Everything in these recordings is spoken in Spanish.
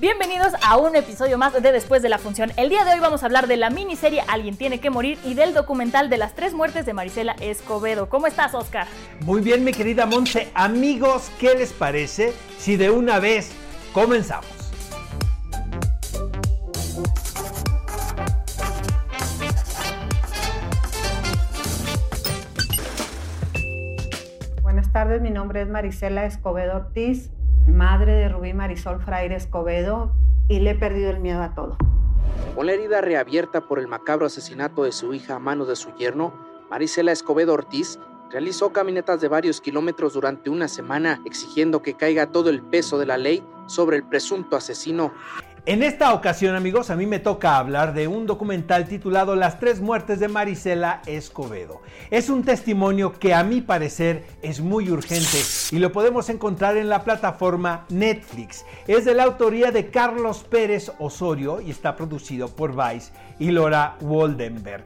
Bienvenidos a un episodio más de Después de la Función. El día de hoy vamos a hablar de la miniserie Alguien tiene que morir y del documental de las tres muertes de Marisela Escobedo. ¿Cómo estás, Oscar? Muy bien, mi querida Monse. Amigos, ¿qué les parece si de una vez comenzamos? Buenas tardes, mi nombre es Marisela Escobedo Ortiz, madre de Rubí Marisol Fraire Escobedo, y le he perdido el miedo a todo. Con la herida reabierta por el macabro asesinato de su hija a manos de su yerno, Marisela Escobedo Ortiz realizó caminatas de varios kilómetros durante una semana exigiendo que caiga todo el peso de la ley sobre el presunto asesino. En esta ocasión, amigos, a mí me toca hablar de un documental titulado Las tres muertes de Marisela Escobedo. Es un testimonio que a mi parecer es muy urgente y lo podemos encontrar en la plataforma Netflix. Es de la autoría de Carlos Pérez Osorio y está producido por Vice y Laura Waldenberg.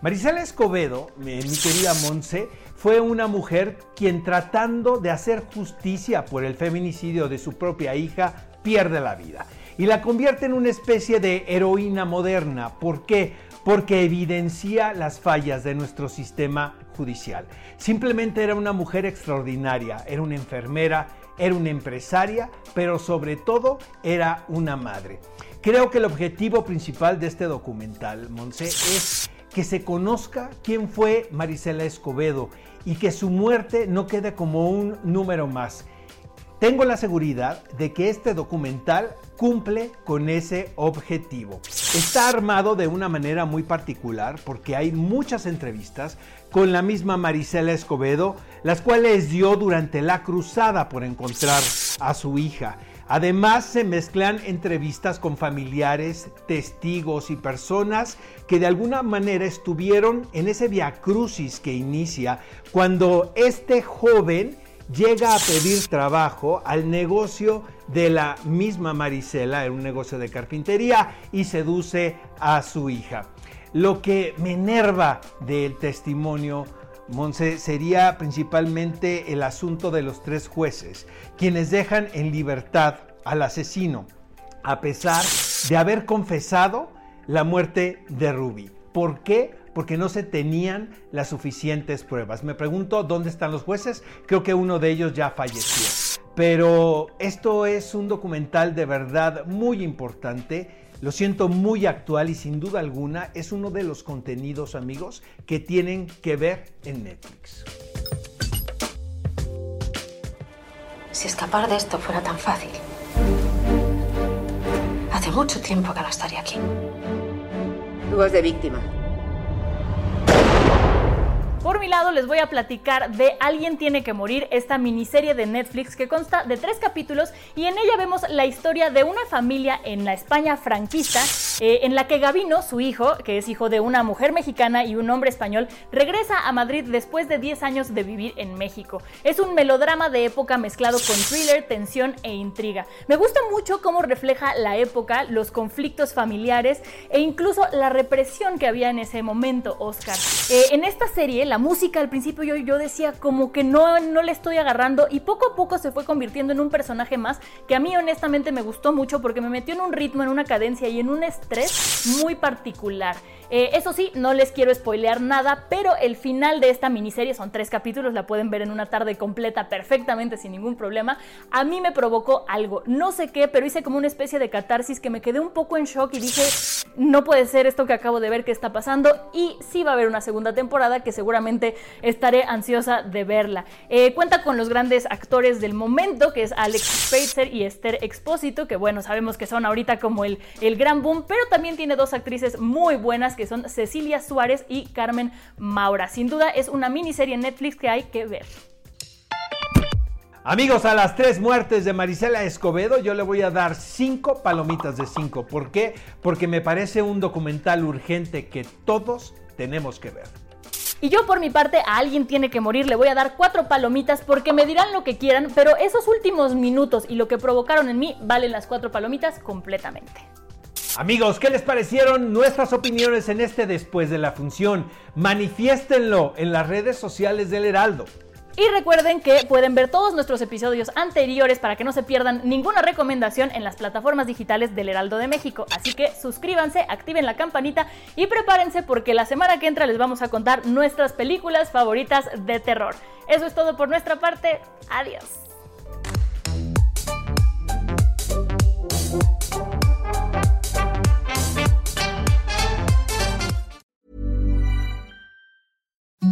Marisela Escobedo, mi, mi querida Monse, fue una mujer quien tratando de hacer justicia por el feminicidio de su propia hija pierde la vida y la convierte en una especie de heroína moderna. ¿Por qué? Porque evidencia las fallas de nuestro sistema judicial. Simplemente era una mujer extraordinaria, era una enfermera, era una empresaria, pero sobre todo era una madre. Creo que el objetivo principal de este documental, Monse, es que se conozca quién fue Marisela Escobedo y que su muerte no quede como un número más. Tengo la seguridad de que este documental cumple con ese objetivo. Está armado de una manera muy particular porque hay muchas entrevistas con la misma Marisela Escobedo, las cuales dio durante la cruzada por encontrar a su hija. Además se mezclan entrevistas con familiares, testigos y personas que de alguna manera estuvieron en ese via crucis que inicia cuando este joven llega a pedir trabajo al negocio de la misma Marisela, en un negocio de carpintería, y seduce a su hija. Lo que me enerva del testimonio, Monse, sería principalmente el asunto de los tres jueces, quienes dejan en libertad al asesino, a pesar de haber confesado la muerte de Ruby. ¿Por qué? Porque no se tenían las suficientes pruebas. Me pregunto dónde están los jueces, creo que uno de ellos ya falleció. Pero esto es un documental de verdad muy importante, lo siento muy actual y sin duda alguna es uno de los contenidos amigos que tienen que ver en Netflix. Si escapar de esto fuera tan fácil, hace mucho tiempo que no estaría aquí. Tú vas de víctima. Por mi lado les voy a platicar de Alguien tiene que morir, esta miniserie de Netflix que consta de tres capítulos y en ella vemos la historia de una familia en la España franquista eh, en la que Gavino, su hijo, que es hijo de una mujer mexicana y un hombre español, regresa a Madrid después de 10 años de vivir en México. Es un melodrama de época mezclado con thriller, tensión e intriga. Me gusta mucho cómo refleja la época, los conflictos familiares e incluso la represión que había en ese momento, Oscar. Eh, en esta serie, la música al principio yo, yo decía como que no, no le estoy agarrando y poco a poco se fue convirtiendo en un personaje más que a mí honestamente me gustó mucho porque me metió en un ritmo, en una cadencia y en un estrés muy particular. Eh, eso sí, no les quiero spoilear nada, pero el final de esta miniserie son tres capítulos, la pueden ver en una tarde completa perfectamente sin ningún problema. A mí me provocó algo, no sé qué, pero hice como una especie de catarsis que me quedé un poco en shock y dije, no puede ser esto que acabo de ver que está pasando y sí va a haber una segunda temporada que estaré ansiosa de verla. Eh, cuenta con los grandes actores del momento, que es Alex Spacer y Esther Expósito, que bueno, sabemos que son ahorita como el, el gran boom, pero también tiene dos actrices muy buenas que son Cecilia Suárez y Carmen Maura. Sin duda es una miniserie en Netflix que hay que ver. Amigos, a las tres muertes de Marisela Escobedo yo le voy a dar cinco palomitas de cinco. ¿Por qué? Porque me parece un documental urgente que todos tenemos que ver. Y yo por mi parte a alguien tiene que morir le voy a dar cuatro palomitas porque me dirán lo que quieran, pero esos últimos minutos y lo que provocaron en mí valen las cuatro palomitas completamente. Amigos, ¿qué les parecieron nuestras opiniones en este después de la función? Manifiéstenlo en las redes sociales del Heraldo. Y recuerden que pueden ver todos nuestros episodios anteriores para que no se pierdan ninguna recomendación en las plataformas digitales del Heraldo de México. Así que suscríbanse, activen la campanita y prepárense porque la semana que entra les vamos a contar nuestras películas favoritas de terror. Eso es todo por nuestra parte. Adiós.